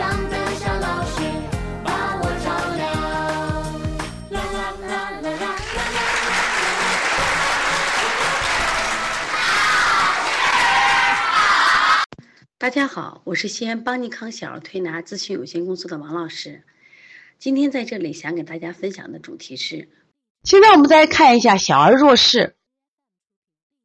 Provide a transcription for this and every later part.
上的小老师把我照亮。啦啦啦啦啦啦大家好，我是西安邦尼康小儿推拿咨询有限公司的王老师。今天在这里想给大家分享的主题是：现在我们再看一下小儿弱势。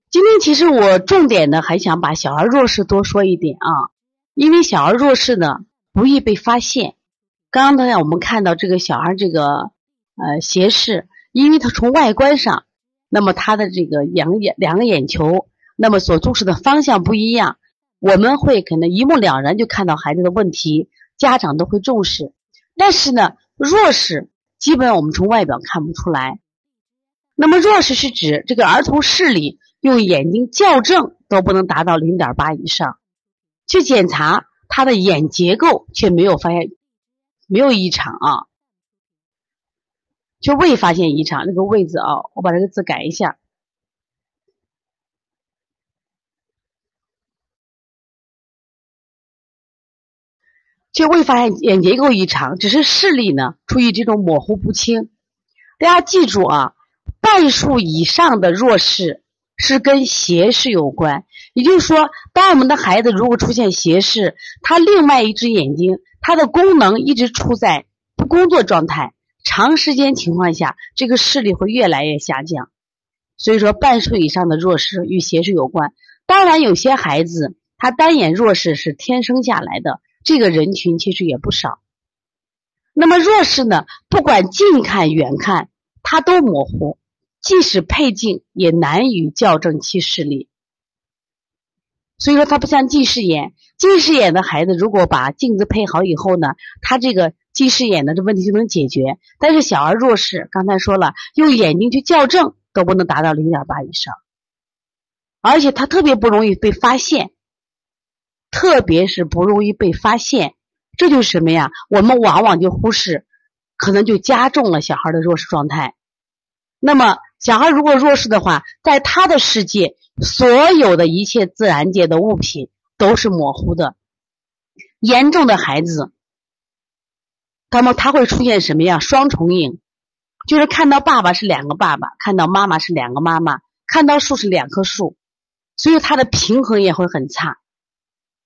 今天其实我重点的还想把小儿弱势多说一点啊，因为小儿弱势呢，不易被发现。刚刚呢我们看到这个小孩这个呃斜视，因为他从外观上，那么他的这个两眼两个眼球，那么所注视的方向不一样。我们会可能一目了然就看到孩子的问题，家长都会重视。但是呢，弱视基本我们从外表看不出来。那么弱视是指这个儿童视力用眼睛校正都不能达到零点八以上，去检查他的眼结构却没有发现没有异常啊，就未发现异常。那个位字啊，我把这个字改一下。却未发现眼结构异常，只是视力呢处于这种模糊不清。大家记住啊，半数以上的弱视是跟斜视有关。也就是说，当我们的孩子如果出现斜视，他另外一只眼睛它的功能一直处在不工作状态，长时间情况下，这个视力会越来越下降。所以说，半数以上的弱视与斜视有关。当然，有些孩子他单眼弱视是天生下来的。这个人群其实也不少。那么弱视呢？不管近看远看，它都模糊，即使配镜也难以校正其视力。所以说，它不像近视眼。近视眼的孩子，如果把镜子配好以后呢，他这个近视眼的这问题就能解决。但是小儿弱视，刚才说了，用眼睛去校正都不能达到零点八以上，而且他特别不容易被发现。特别是不容易被发现，这就是什么呀？我们往往就忽视，可能就加重了小孩的弱视状态。那么，小孩如果弱视的话，在他的世界，所有的一切自然界的物品都是模糊的。严重的孩子，那么他会出现什么呀？双重影，就是看到爸爸是两个爸爸，看到妈妈是两个妈妈，看到树是两棵树，所以他的平衡也会很差。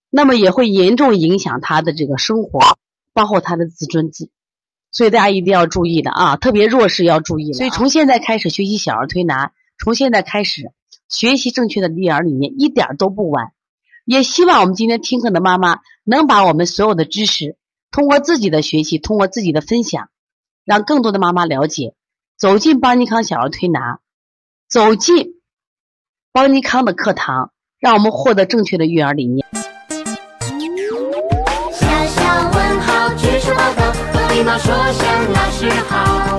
那么也会严重影响他的这个生活，包括他的自尊自，所以大家一定要注意的啊，特别弱势要注意。所以从现在开始学习小儿推拿，从现在开始学习正确的育儿理念，一点都不晚。也希望我们今天听课的妈妈能把我们所有的知识，通过自己的学习，通过自己的分享，让更多的妈妈了解，走进邦尼康小儿推拿，走进邦尼康的课堂，让我们获得正确的育儿理念。说声老师好。